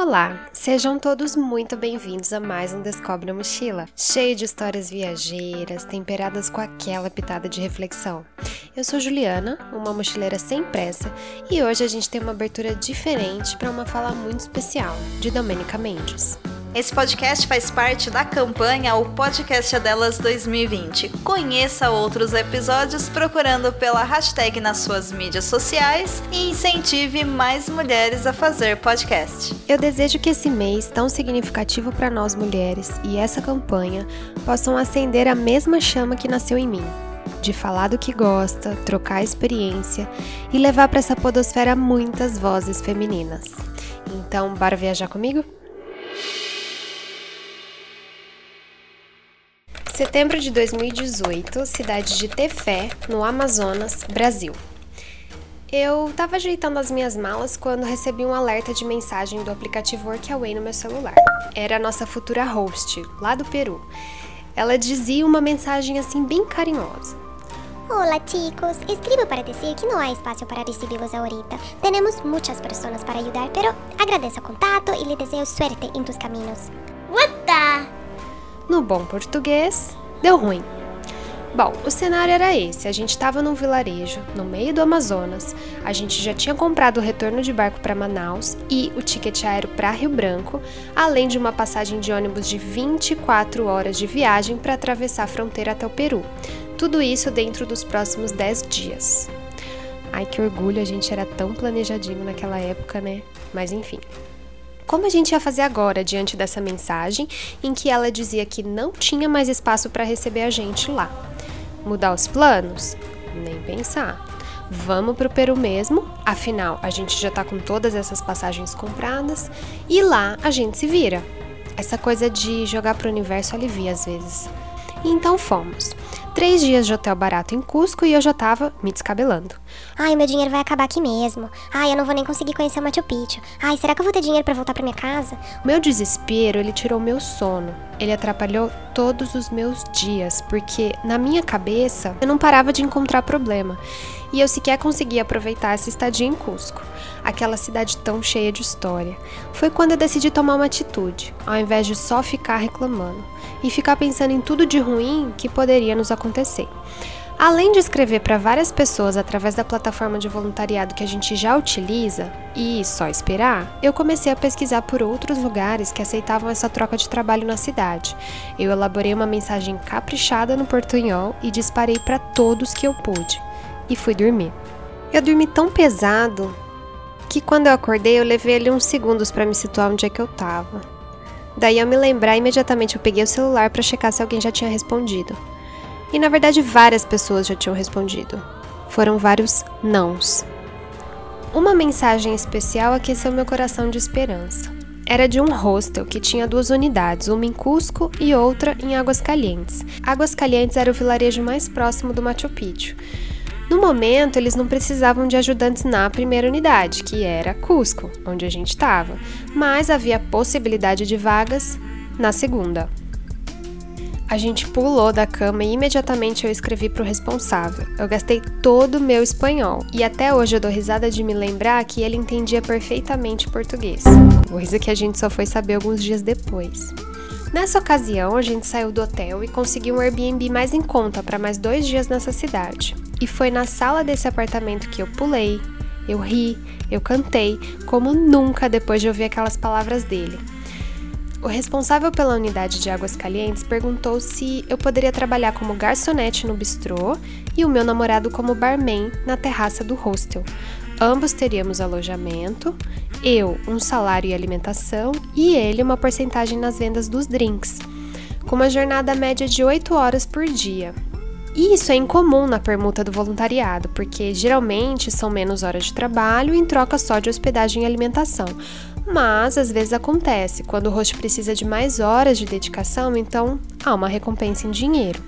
Olá, sejam todos muito bem-vindos a mais um Descobre a Mochila, cheio de histórias viajeiras, temperadas com aquela pitada de reflexão. Eu sou Juliana, uma mochileira sem pressa, e hoje a gente tem uma abertura diferente para uma fala muito especial, de Domenica Mendes. Esse podcast faz parte da campanha O Podcast é Delas 2020. Conheça outros episódios procurando pela hashtag nas suas mídias sociais e incentive mais mulheres a fazer podcast. Eu desejo que esse mês, tão significativo para nós mulheres, e essa campanha possam acender a mesma chama que nasceu em mim. De falar do que gosta, trocar experiência e levar para essa podosfera muitas vozes femininas. Então, bora viajar comigo? Setembro de 2018, cidade de Tefé, no Amazonas, Brasil. Eu estava ajeitando as minhas malas quando recebi um alerta de mensagem do aplicativo Workaway no meu celular. Era a nossa futura host, lá do Peru. Ela dizia uma mensagem assim bem carinhosa. Hola chicos, escribo para dizer que não há espaço para recibirlos ahorita. Temos muitas pessoas para ajudar, pero agradeço o contato e lhe desejo suerte em tus caminhos. No bom português, deu ruim. Bom, o cenário era esse: a gente estava num vilarejo, no meio do Amazonas, a gente já tinha comprado o retorno de barco para Manaus e o ticket aéreo para Rio Branco, além de uma passagem de ônibus de 24 horas de viagem para atravessar a fronteira até o Peru. Tudo isso dentro dos próximos 10 dias. Ai, que orgulho, a gente era tão planejadinho naquela época, né? Mas enfim. Como a gente ia fazer agora diante dessa mensagem em que ela dizia que não tinha mais espaço para receber a gente lá? Mudar os planos? Nem pensar. Vamos pro Peru mesmo, afinal a gente já tá com todas essas passagens compradas e lá a gente se vira. Essa coisa de jogar pro universo alivia às vezes. Então fomos. Três dias de hotel barato em Cusco e eu já tava me descabelando. Ai, meu dinheiro vai acabar aqui mesmo. Ai, eu não vou nem conseguir conhecer o Machu Picchu. Ai, será que eu vou ter dinheiro para voltar para minha casa? Meu desespero, ele tirou meu sono. Ele atrapalhou todos os meus dias, porque na minha cabeça eu não parava de encontrar problema. E eu sequer conseguia aproveitar essa estadia em Cusco, aquela cidade tão cheia de história. Foi quando eu decidi tomar uma atitude, ao invés de só ficar reclamando e ficar pensando em tudo de ruim que poderia nos acontecer. Além de escrever para várias pessoas através da plataforma de voluntariado que a gente já utiliza e só esperar, eu comecei a pesquisar por outros lugares que aceitavam essa troca de trabalho na cidade. Eu elaborei uma mensagem caprichada no portunhol e disparei para todos que eu pude. E fui dormir. Eu dormi tão pesado que quando eu acordei eu levei ali uns segundos para me situar onde é que eu tava. Daí, ao me lembrar, imediatamente eu peguei o celular para checar se alguém já tinha respondido. E na verdade, várias pessoas já tinham respondido. Foram vários nãos. Uma mensagem especial aqueceu meu coração de esperança. Era de um hostel que tinha duas unidades, uma em Cusco e outra em Águas Calientes. Águas Calientes era o vilarejo mais próximo do Machu Picchu. No momento, eles não precisavam de ajudantes na primeira unidade, que era Cusco, onde a gente estava, mas havia possibilidade de vagas na segunda. A gente pulou da cama e imediatamente eu escrevi para o responsável. Eu gastei todo o meu espanhol e até hoje eu dou risada de me lembrar que ele entendia perfeitamente português, coisa que a gente só foi saber alguns dias depois. Nessa ocasião, a gente saiu do hotel e conseguiu um Airbnb mais em conta para mais dois dias nessa cidade. E foi na sala desse apartamento que eu pulei, eu ri, eu cantei, como nunca depois de ouvir aquelas palavras dele. O responsável pela unidade de águas calientes perguntou se eu poderia trabalhar como garçonete no bistrô e o meu namorado como barman na terraça do hostel. Ambos teríamos alojamento, eu um salário e alimentação e ele uma porcentagem nas vendas dos drinks, com uma jornada média de 8 horas por dia. E isso é incomum na permuta do voluntariado, porque geralmente são menos horas de trabalho em troca só de hospedagem e alimentação. Mas às vezes acontece, quando o host precisa de mais horas de dedicação, então há uma recompensa em dinheiro.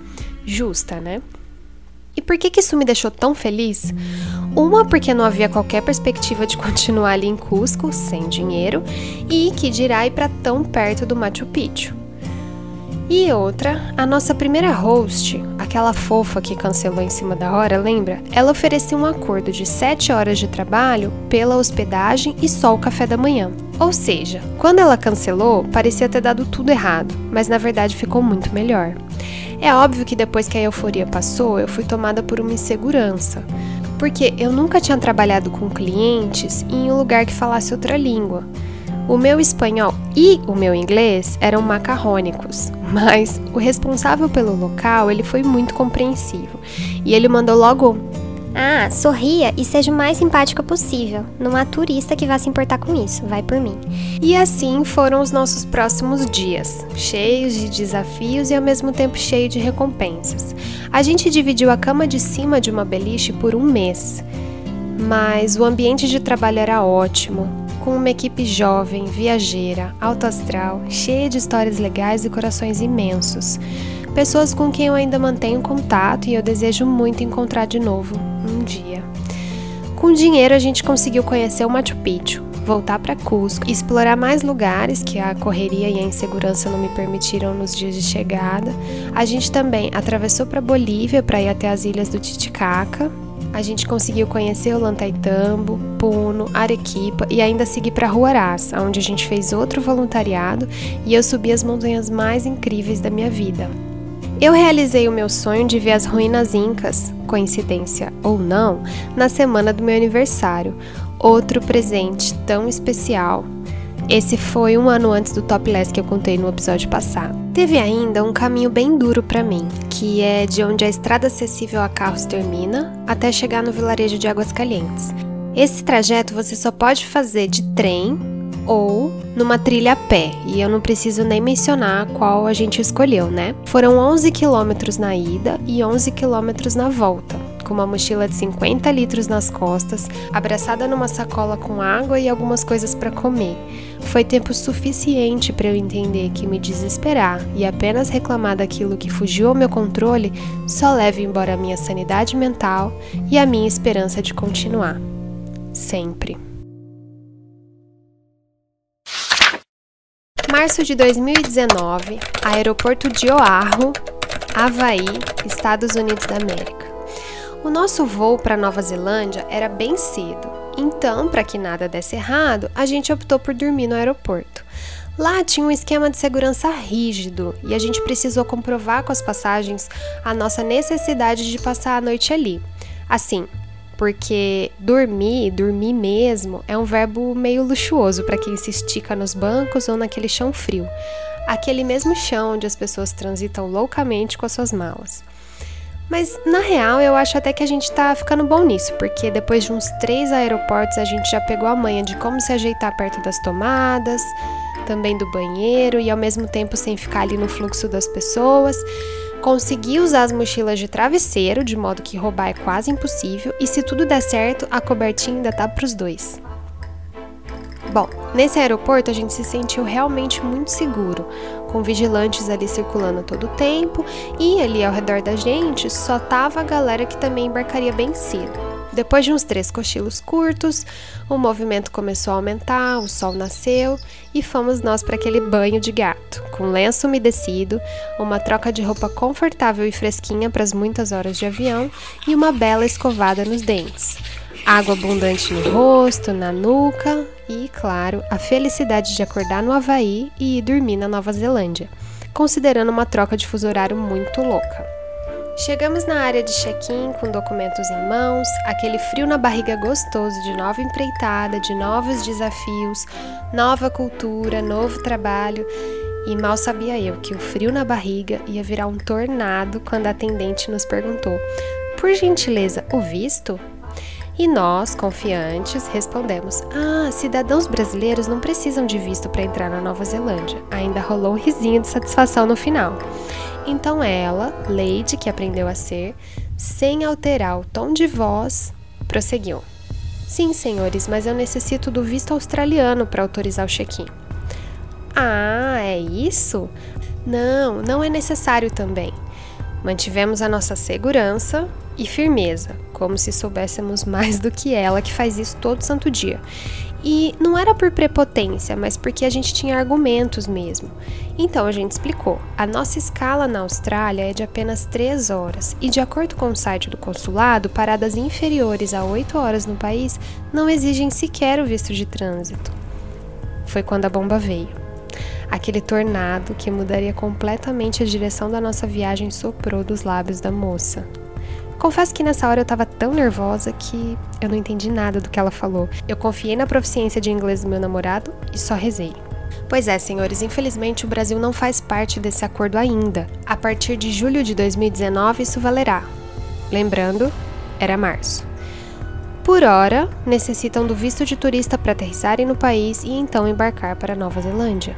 Justa, né? E por que, que isso me deixou tão feliz? Uma, porque não havia qualquer perspectiva de continuar ali em Cusco sem dinheiro, e que dirá ir para tão perto do Machu Picchu. E outra, a nossa primeira host, aquela fofa que cancelou em cima da hora, lembra? Ela oferecia um acordo de 7 horas de trabalho pela hospedagem e só o café da manhã. Ou seja, quando ela cancelou, parecia ter dado tudo errado, mas na verdade ficou muito melhor. É óbvio que depois que a euforia passou, eu fui tomada por uma insegurança, porque eu nunca tinha trabalhado com clientes em um lugar que falasse outra língua. O meu espanhol e o meu inglês eram macarrônicos, mas o responsável pelo local ele foi muito compreensivo e ele mandou logo ah, sorria e seja o mais simpática possível. Não há turista que vá se importar com isso, vai por mim. E assim foram os nossos próximos dias, cheios de desafios e ao mesmo tempo cheio de recompensas. A gente dividiu a cama de cima de uma beliche por um mês, mas o ambiente de trabalho era ótimo, com uma equipe jovem, viajeira, alto astral, cheia de histórias legais e corações imensos. Pessoas com quem eu ainda mantenho contato e eu desejo muito encontrar de novo um dia. Com dinheiro a gente conseguiu conhecer o Machu Picchu, voltar para Cusco, explorar mais lugares que a correria e a insegurança não me permitiram nos dias de chegada. A gente também atravessou para Bolívia para ir até as ilhas do Titicaca. A gente conseguiu conhecer o Lantaitambo, Puno, Arequipa e ainda seguir para Huaraz, onde a gente fez outro voluntariado e eu subi as montanhas mais incríveis da minha vida. Eu realizei o meu sonho de ver as ruínas incas, coincidência ou não, na semana do meu aniversário. Outro presente tão especial. Esse foi um ano antes do topless que eu contei no episódio passado. Teve ainda um caminho bem duro para mim, que é de onde a estrada acessível a carros termina até chegar no vilarejo de Águas Calientes. Esse trajeto você só pode fazer de trem ou numa trilha a pé, e eu não preciso nem mencionar qual a gente escolheu, né? Foram 11 quilômetros na ida e 11 quilômetros na volta, com uma mochila de 50 litros nas costas, abraçada numa sacola com água e algumas coisas para comer. Foi tempo suficiente para eu entender que me desesperar e apenas reclamar daquilo que fugiu ao meu controle só leva embora a minha sanidade mental e a minha esperança de continuar. Sempre. Março de 2019, aeroporto de Oahu, Havaí, Estados Unidos da América. O nosso voo para Nova Zelândia era bem cedo, então, para que nada desse errado, a gente optou por dormir no aeroporto. Lá tinha um esquema de segurança rígido e a gente precisou comprovar com as passagens a nossa necessidade de passar a noite ali. Assim, porque dormir, dormir mesmo, é um verbo meio luxuoso para quem se estica nos bancos ou naquele chão frio. Aquele mesmo chão onde as pessoas transitam loucamente com as suas malas. Mas na real eu acho até que a gente tá ficando bom nisso, porque depois de uns três aeroportos a gente já pegou a manha de como se ajeitar perto das tomadas, também do banheiro e ao mesmo tempo sem ficar ali no fluxo das pessoas. Consegui usar as mochilas de travesseiro, de modo que roubar é quase impossível, e se tudo der certo, a cobertinha ainda tá para os dois. Bom, nesse aeroporto a gente se sentiu realmente muito seguro, com vigilantes ali circulando todo o tempo, e ali ao redor da gente só tava a galera que também embarcaria bem cedo. Depois de uns três cochilos curtos, o movimento começou a aumentar, o sol nasceu e fomos nós para aquele banho de gato, com lenço umedecido, uma troca de roupa confortável e fresquinha para as muitas horas de avião e uma bela escovada nos dentes. Água abundante no rosto, na nuca e, claro, a felicidade de acordar no Havaí e ir dormir na Nova Zelândia, considerando uma troca de fuso horário muito louca. Chegamos na área de check-in com documentos em mãos, aquele frio na barriga gostoso de nova empreitada, de novos desafios, nova cultura, novo trabalho. E mal sabia eu que o frio na barriga ia virar um tornado quando a atendente nos perguntou: Por gentileza, o visto? E nós, confiantes, respondemos: Ah, cidadãos brasileiros não precisam de visto para entrar na Nova Zelândia. Ainda rolou um risinho de satisfação no final. Então ela, Lady, que aprendeu a ser, sem alterar o tom de voz, prosseguiu. Sim, senhores, mas eu necessito do visto australiano para autorizar o check-in. Ah, é isso? Não, não é necessário também. Mantivemos a nossa segurança e firmeza, como se soubéssemos mais do que ela que faz isso todo santo dia. E não era por prepotência, mas porque a gente tinha argumentos mesmo. Então a gente explicou: a nossa escala na Austrália é de apenas 3 horas, e de acordo com o site do consulado, paradas inferiores a 8 horas no país não exigem sequer o visto de trânsito. Foi quando a bomba veio. Aquele tornado que mudaria completamente a direção da nossa viagem soprou dos lábios da moça. Confesso que nessa hora eu tava tão nervosa que eu não entendi nada do que ela falou. Eu confiei na proficiência de inglês do meu namorado e só rezei. Pois é, senhores, infelizmente o Brasil não faz parte desse acordo ainda. A partir de julho de 2019 isso valerá. Lembrando, era março. Por hora, necessitam do visto de turista para aterrissarem no país e então embarcar para Nova Zelândia.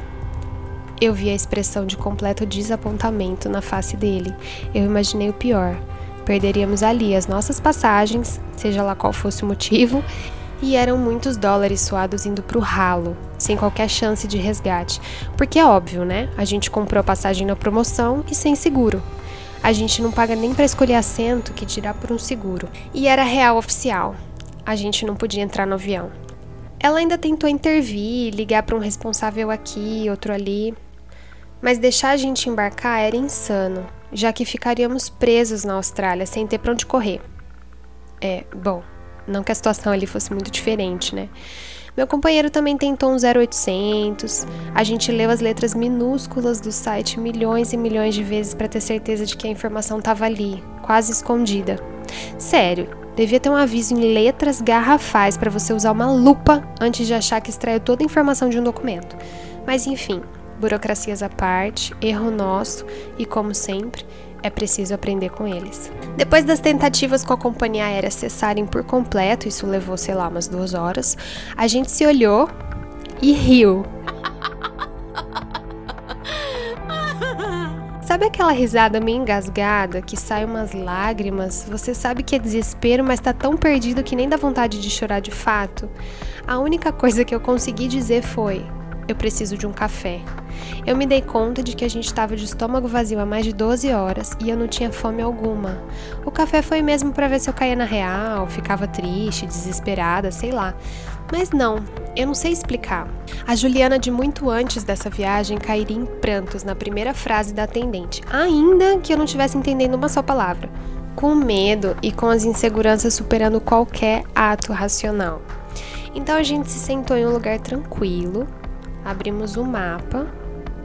Eu vi a expressão de completo desapontamento na face dele. Eu imaginei o pior perderíamos ali as nossas passagens, seja lá qual fosse o motivo, e eram muitos dólares suados indo pro ralo, sem qualquer chance de resgate. Porque é óbvio, né? A gente comprou a passagem na promoção e sem seguro. A gente não paga nem para escolher assento, que dirá por um seguro. E era real oficial. A gente não podia entrar no avião. Ela ainda tentou intervir, ligar para um responsável aqui, outro ali, mas deixar a gente embarcar era insano já que ficaríamos presos na Austrália sem ter para onde correr. É, bom, não que a situação ali fosse muito diferente, né? Meu companheiro também tentou um 0800. A gente leu as letras minúsculas do site milhões e milhões de vezes para ter certeza de que a informação estava ali, quase escondida. Sério, devia ter um aviso em letras garrafais para você usar uma lupa antes de achar que extraiu toda a informação de um documento. Mas enfim, burocracias à parte, erro nosso e, como sempre, é preciso aprender com eles. Depois das tentativas com a companhia aérea cessarem por completo, isso levou, sei lá, umas duas horas, a gente se olhou e riu. Sabe aquela risada meio engasgada que sai umas lágrimas? Você sabe que é desespero, mas tá tão perdido que nem dá vontade de chorar de fato? A única coisa que eu consegui dizer foi: eu preciso de um café. Eu me dei conta de que a gente estava de estômago vazio há mais de 12 horas e eu não tinha fome alguma. O café foi mesmo para ver se eu caía na real, ficava triste, desesperada, sei lá. Mas não, eu não sei explicar. A Juliana, de muito antes dessa viagem, cairia em prantos na primeira frase da atendente, ainda que eu não estivesse entendendo uma só palavra. Com medo e com as inseguranças superando qualquer ato racional. Então a gente se sentou em um lugar tranquilo, abrimos o mapa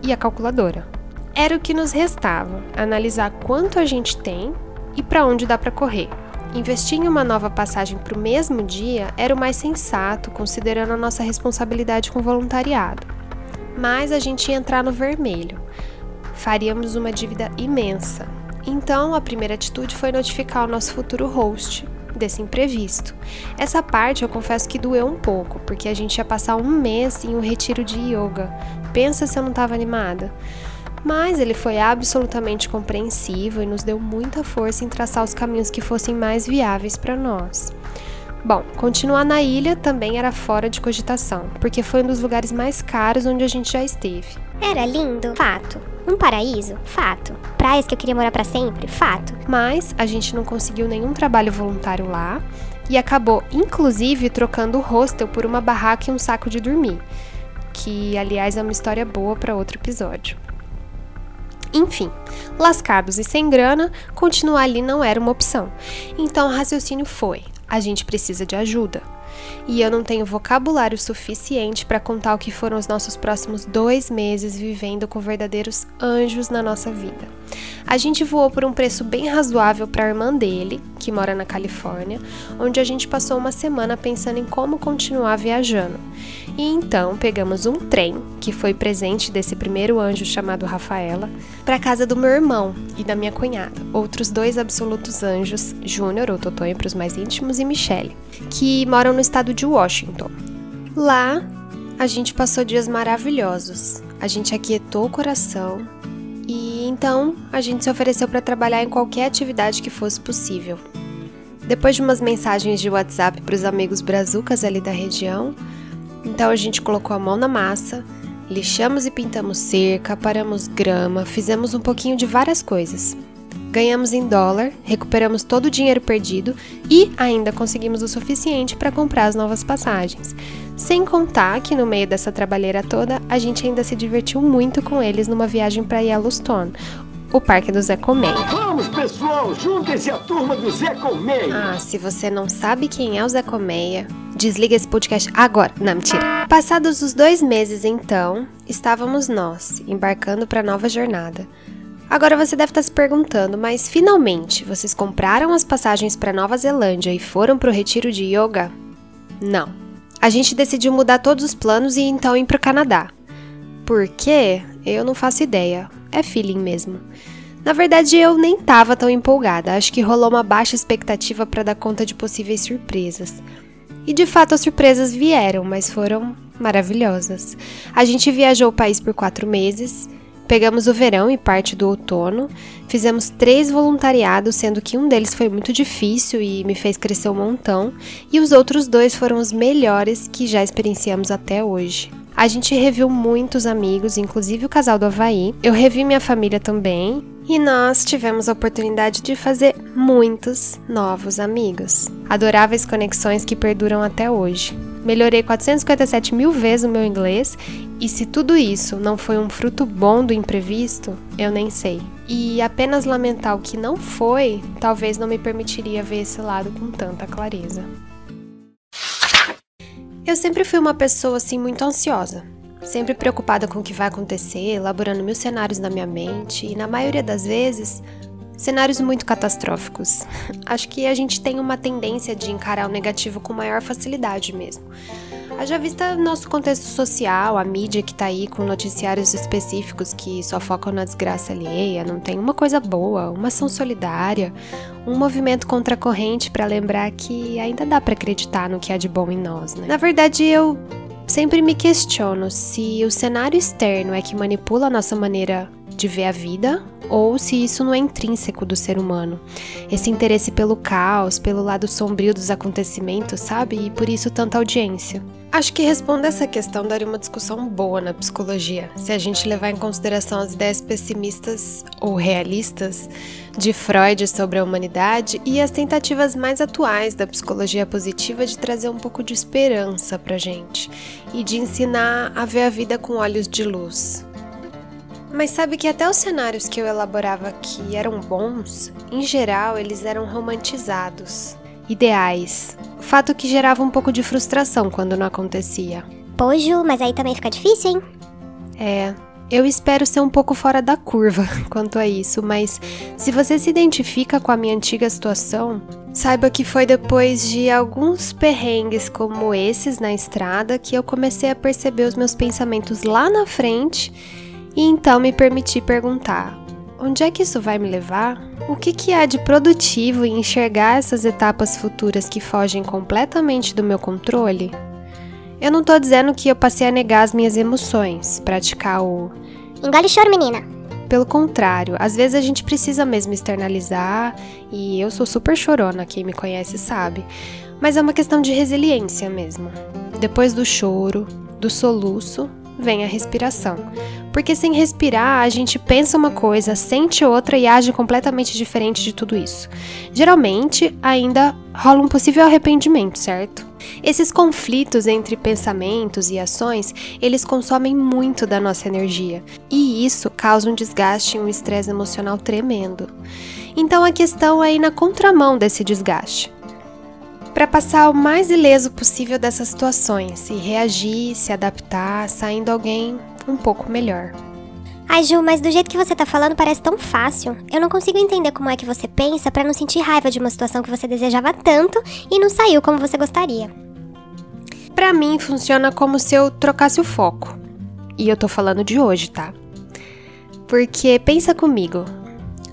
e a calculadora. Era o que nos restava, analisar quanto a gente tem e para onde dá para correr. Investir em uma nova passagem para o mesmo dia era o mais sensato, considerando a nossa responsabilidade com o voluntariado. Mas a gente ia entrar no vermelho. Faríamos uma dívida imensa. Então, a primeira atitude foi notificar o nosso futuro host, desse imprevisto. Essa parte eu confesso que doeu um pouco, porque a gente ia passar um mês em um retiro de yoga. Pensa se eu não estava animada. Mas ele foi absolutamente compreensivo e nos deu muita força em traçar os caminhos que fossem mais viáveis para nós. Bom, continuar na ilha também era fora de cogitação, porque foi um dos lugares mais caros onde a gente já esteve. Era lindo? Fato. Um paraíso? Fato. Praias que eu queria morar para sempre? Fato. Mas a gente não conseguiu nenhum trabalho voluntário lá e acabou, inclusive, trocando o hostel por uma barraca e um saco de dormir, que, aliás, é uma história boa para outro episódio. Enfim, lascados e sem grana, continuar ali não era uma opção. Então o raciocínio foi: a gente precisa de ajuda e eu não tenho vocabulário suficiente para contar o que foram os nossos próximos dois meses vivendo com verdadeiros anjos na nossa vida. A gente voou por um preço bem razoável para a irmã dele, que mora na Califórnia, onde a gente passou uma semana pensando em como continuar viajando. E então pegamos um trem, que foi presente desse primeiro anjo chamado Rafaela, para casa do meu irmão e da minha cunhada, outros dois absolutos anjos, Júnior, ou Totonho para os mais íntimos, e Michelle, que moram no estado de Washington. Lá, a gente passou dias maravilhosos. A gente aquietou o coração e então a gente se ofereceu para trabalhar em qualquer atividade que fosse possível. Depois de umas mensagens de WhatsApp para os amigos brazucas ali da região, então a gente colocou a mão na massa, lixamos e pintamos cerca, paramos grama, fizemos um pouquinho de várias coisas. Ganhamos em dólar, recuperamos todo o dinheiro perdido e ainda conseguimos o suficiente para comprar as novas passagens. Sem contar que no meio dessa trabalheira toda, a gente ainda se divertiu muito com eles numa viagem para Yellowstone, o parque do Zé Colmeia. Vamos, pessoal, juntem-se à turma do Zé Colmeia. Ah, se você não sabe quem é o Zé Colmeia, desliga esse podcast agora. Não, mentira. Passados os dois meses, então, estávamos nós embarcando para nova jornada. Agora você deve estar se perguntando, mas finalmente vocês compraram as passagens para Nova Zelândia e foram para o retiro de yoga? Não. A gente decidiu mudar todos os planos e então ir para o Canadá. Por quê? Eu não faço ideia. É feeling mesmo. Na verdade, eu nem tava tão empolgada. Acho que rolou uma baixa expectativa para dar conta de possíveis surpresas. E de fato as surpresas vieram, mas foram maravilhosas. A gente viajou o país por quatro meses Pegamos o verão e parte do outono, fizemos três voluntariados, sendo que um deles foi muito difícil e me fez crescer um montão, e os outros dois foram os melhores que já experienciamos até hoje. A gente reviu muitos amigos, inclusive o casal do Havaí. Eu revi minha família também. E nós tivemos a oportunidade de fazer muitos novos amigos. Adoráveis conexões que perduram até hoje. Melhorei 457 mil vezes o meu inglês e se tudo isso não foi um fruto bom do imprevisto, eu nem sei. E apenas lamentar o que não foi, talvez não me permitiria ver esse lado com tanta clareza. Eu sempre fui uma pessoa assim muito ansiosa, sempre preocupada com o que vai acontecer, elaborando mil cenários na minha mente e na maioria das vezes cenários muito catastróficos. Acho que a gente tem uma tendência de encarar o negativo com maior facilidade mesmo. Haja vista nosso contexto social, a mídia que tá aí com noticiários específicos que só focam na desgraça alheia, não tem uma coisa boa, uma ação solidária, um movimento contra a corrente para lembrar que ainda dá para acreditar no que há de bom em nós, né? Na verdade, eu sempre me questiono se o cenário externo é que manipula a nossa maneira de ver a vida ou se isso não é intrínseco do ser humano. Esse interesse pelo caos, pelo lado sombrio dos acontecimentos, sabe? E por isso tanta audiência. Acho que responder essa questão daria uma discussão boa na psicologia, se a gente levar em consideração as ideias pessimistas ou realistas de Freud sobre a humanidade e as tentativas mais atuais da psicologia positiva de trazer um pouco de esperança pra gente e de ensinar a ver a vida com olhos de luz. Mas sabe que até os cenários que eu elaborava aqui eram bons, em geral eles eram romantizados, ideais. Fato que gerava um pouco de frustração quando não acontecia. Pojo, mas aí também fica difícil, hein? É, eu espero ser um pouco fora da curva quanto a isso, mas se você se identifica com a minha antiga situação, saiba que foi depois de alguns perrengues como esses na estrada que eu comecei a perceber os meus pensamentos lá na frente e então me permiti perguntar: onde é que isso vai me levar? O que, que há de produtivo em enxergar essas etapas futuras que fogem completamente do meu controle? Eu não tô dizendo que eu passei a negar as minhas emoções, praticar o. Engole choro, menina! Pelo contrário, às vezes a gente precisa mesmo externalizar, e eu sou super chorona, quem me conhece sabe. Mas é uma questão de resiliência mesmo. Depois do choro, do soluço, vem a respiração. Porque sem respirar, a gente pensa uma coisa, sente outra e age completamente diferente de tudo isso. Geralmente, ainda rola um possível arrependimento, certo? Esses conflitos entre pensamentos e ações, eles consomem muito da nossa energia, e isso causa um desgaste e um estresse emocional tremendo. Então a questão é ir na contramão desse desgaste para passar o mais ileso possível dessas situações e reagir, se adaptar, saindo alguém um pouco melhor. Ai, Ju, mas do jeito que você tá falando parece tão fácil. Eu não consigo entender como é que você pensa para não sentir raiva de uma situação que você desejava tanto e não saiu como você gostaria. Para mim funciona como se eu trocasse o foco. E eu tô falando de hoje, tá? Porque pensa comigo,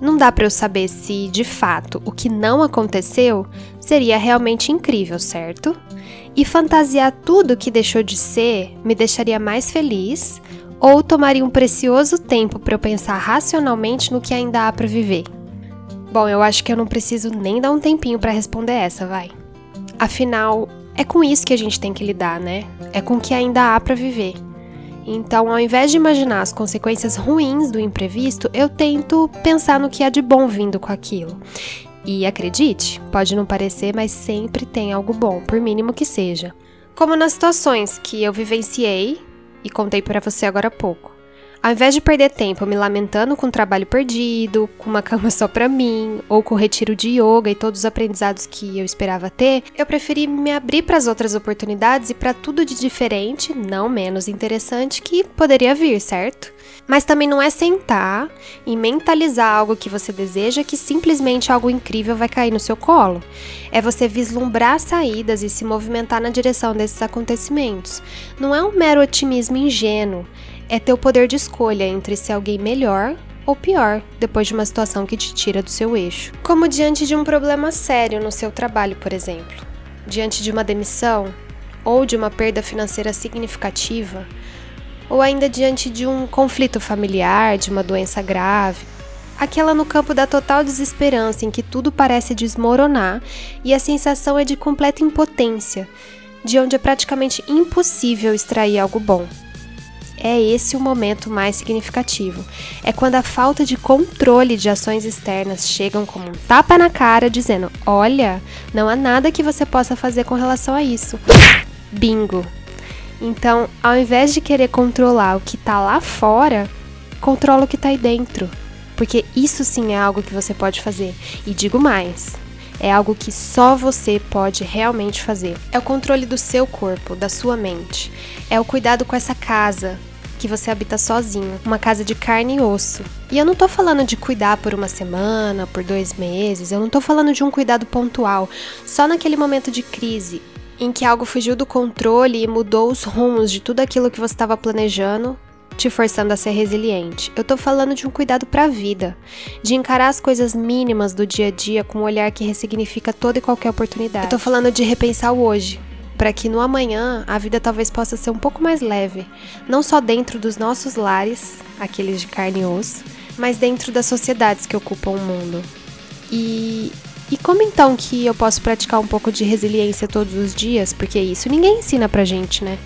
não dá para eu saber se, de fato, o que não aconteceu seria realmente incrível, certo? E fantasiar tudo que deixou de ser me deixaria mais feliz ou tomaria um precioso tempo para eu pensar racionalmente no que ainda há para viver? Bom, eu acho que eu não preciso nem dar um tempinho para responder essa, vai. Afinal, é com isso que a gente tem que lidar, né? É com o que ainda há para viver. Então, ao invés de imaginar as consequências ruins do imprevisto, eu tento pensar no que há de bom vindo com aquilo. E acredite, pode não parecer, mas sempre tem algo bom, por mínimo que seja. Como nas situações que eu vivenciei e contei para você agora há pouco. Ao invés de perder tempo me lamentando com o trabalho perdido, com uma cama só para mim, ou com o retiro de yoga e todos os aprendizados que eu esperava ter, eu preferi me abrir para as outras oportunidades e para tudo de diferente, não menos interessante, que poderia vir, certo? Mas também não é sentar e mentalizar algo que você deseja que simplesmente algo incrível vai cair no seu colo. É você vislumbrar saídas e se movimentar na direção desses acontecimentos. Não é um mero otimismo ingênuo é ter o poder de escolha entre ser alguém melhor ou pior depois de uma situação que te tira do seu eixo. Como diante de um problema sério no seu trabalho, por exemplo, diante de uma demissão ou de uma perda financeira significativa, ou ainda diante de um conflito familiar, de uma doença grave. Aquela no campo da total desesperança em que tudo parece desmoronar e a sensação é de completa impotência, de onde é praticamente impossível extrair algo bom é esse o momento mais significativo. É quando a falta de controle de ações externas chegam como um tapa na cara, dizendo: Olha, não há nada que você possa fazer com relação a isso. Bingo! Então, ao invés de querer controlar o que está lá fora, controla o que está aí dentro. Porque isso sim é algo que você pode fazer. E digo mais: é algo que só você pode realmente fazer. É o controle do seu corpo, da sua mente. É o cuidado com essa casa que você habita sozinho, uma casa de carne e osso. E eu não tô falando de cuidar por uma semana, por dois meses, eu não tô falando de um cuidado pontual, só naquele momento de crise em que algo fugiu do controle e mudou os rumos de tudo aquilo que você estava planejando te forçando a ser resiliente. Eu tô falando de um cuidado para a vida, de encarar as coisas mínimas do dia a dia com um olhar que ressignifica toda e qualquer oportunidade. Eu tô falando de repensar o hoje, para que no amanhã a vida talvez possa ser um pouco mais leve, não só dentro dos nossos lares, aqueles de carne e osso, mas dentro das sociedades que ocupam o mundo. E e como então que eu posso praticar um pouco de resiliência todos os dias? Porque isso ninguém ensina pra gente, né?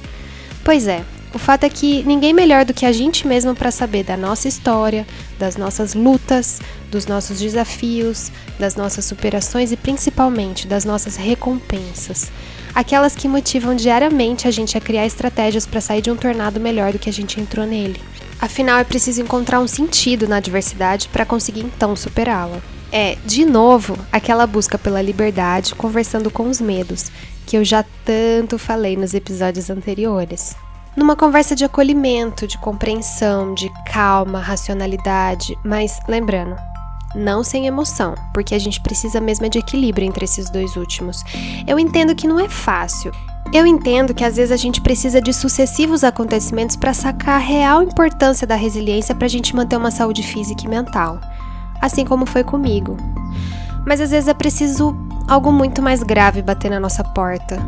Pois é, o fato é que ninguém melhor do que a gente mesmo para saber da nossa história, das nossas lutas, dos nossos desafios, das nossas superações e principalmente das nossas recompensas. Aquelas que motivam diariamente a gente a criar estratégias para sair de um tornado melhor do que a gente entrou nele. Afinal, é preciso encontrar um sentido na adversidade para conseguir então superá-la. É, de novo, aquela busca pela liberdade conversando com os medos, que eu já tanto falei nos episódios anteriores numa conversa de acolhimento, de compreensão, de calma, racionalidade, mas lembrando, não sem emoção, porque a gente precisa mesmo de equilíbrio entre esses dois últimos. Eu entendo que não é fácil. Eu entendo que às vezes a gente precisa de sucessivos acontecimentos para sacar a real importância da resiliência para a gente manter uma saúde física e mental, assim como foi comigo. Mas às vezes é preciso algo muito mais grave bater na nossa porta,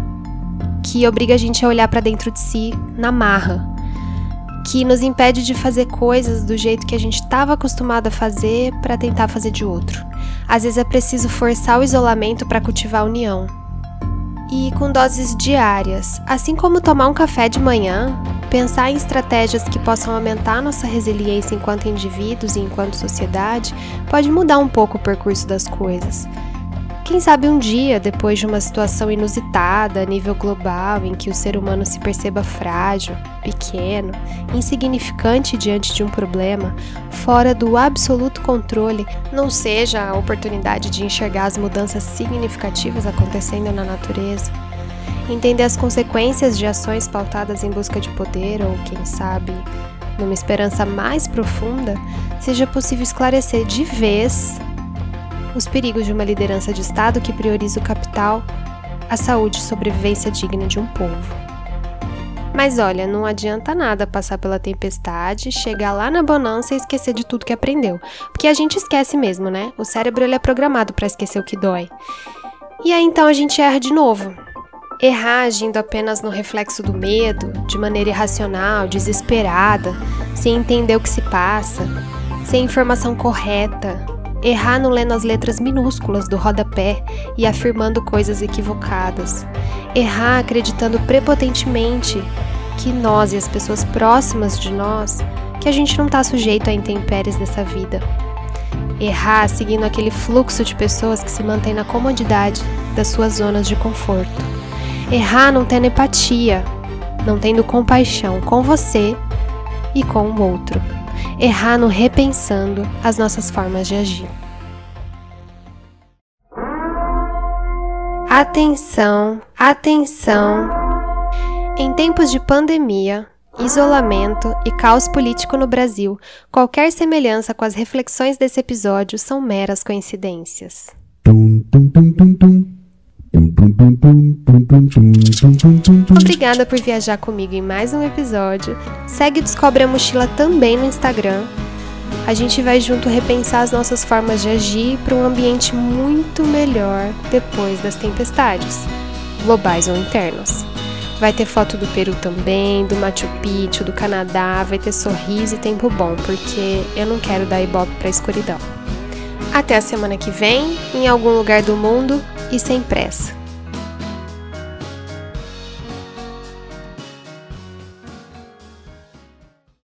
que obriga a gente a olhar para dentro de si na marra, que nos impede de fazer coisas do jeito que a gente estava acostumado a fazer para tentar fazer de outro. Às vezes é preciso forçar o isolamento para cultivar a união. E com doses diárias, assim como tomar um café de manhã, pensar em estratégias que possam aumentar nossa resiliência enquanto indivíduos e enquanto sociedade, pode mudar um pouco o percurso das coisas. Quem sabe um dia, depois de uma situação inusitada a nível global em que o ser humano se perceba frágil, pequeno, insignificante diante de um problema, fora do absoluto controle, não seja a oportunidade de enxergar as mudanças significativas acontecendo na natureza, entender as consequências de ações pautadas em busca de poder ou, quem sabe, numa esperança mais profunda, seja possível esclarecer de vez os perigos de uma liderança de Estado que prioriza o capital, a saúde e sobrevivência digna de um povo. Mas olha, não adianta nada passar pela tempestade, chegar lá na bonança e esquecer de tudo que aprendeu. Porque a gente esquece mesmo, né? O cérebro ele é programado para esquecer o que dói. E aí então a gente erra de novo. Errar agindo apenas no reflexo do medo, de maneira irracional, desesperada, sem entender o que se passa, sem informação correta, errar no lendo as letras minúsculas do rodapé e afirmando coisas equivocadas, errar acreditando prepotentemente que nós e as pessoas próximas de nós que a gente não está sujeito a intempéries dessa vida. Errar seguindo aquele fluxo de pessoas que se mantém na comodidade das suas zonas de conforto. Errar não tendo empatia, não tendo compaixão com você e com o outro. Errar no repensando as nossas formas de agir. Atenção, atenção! Em tempos de pandemia, isolamento e caos político no Brasil, qualquer semelhança com as reflexões desse episódio são meras coincidências. Obrigada por viajar comigo em mais um episódio. Segue Descobre a Mochila também no Instagram. A gente vai junto repensar as nossas formas de agir para um ambiente muito melhor depois das tempestades, globais ou internas. Vai ter foto do Peru também, do Machu Picchu, do Canadá, vai ter sorriso e tempo bom, porque eu não quero dar ibope pra escuridão. Até a semana que vem, em algum lugar do mundo e sem pressa.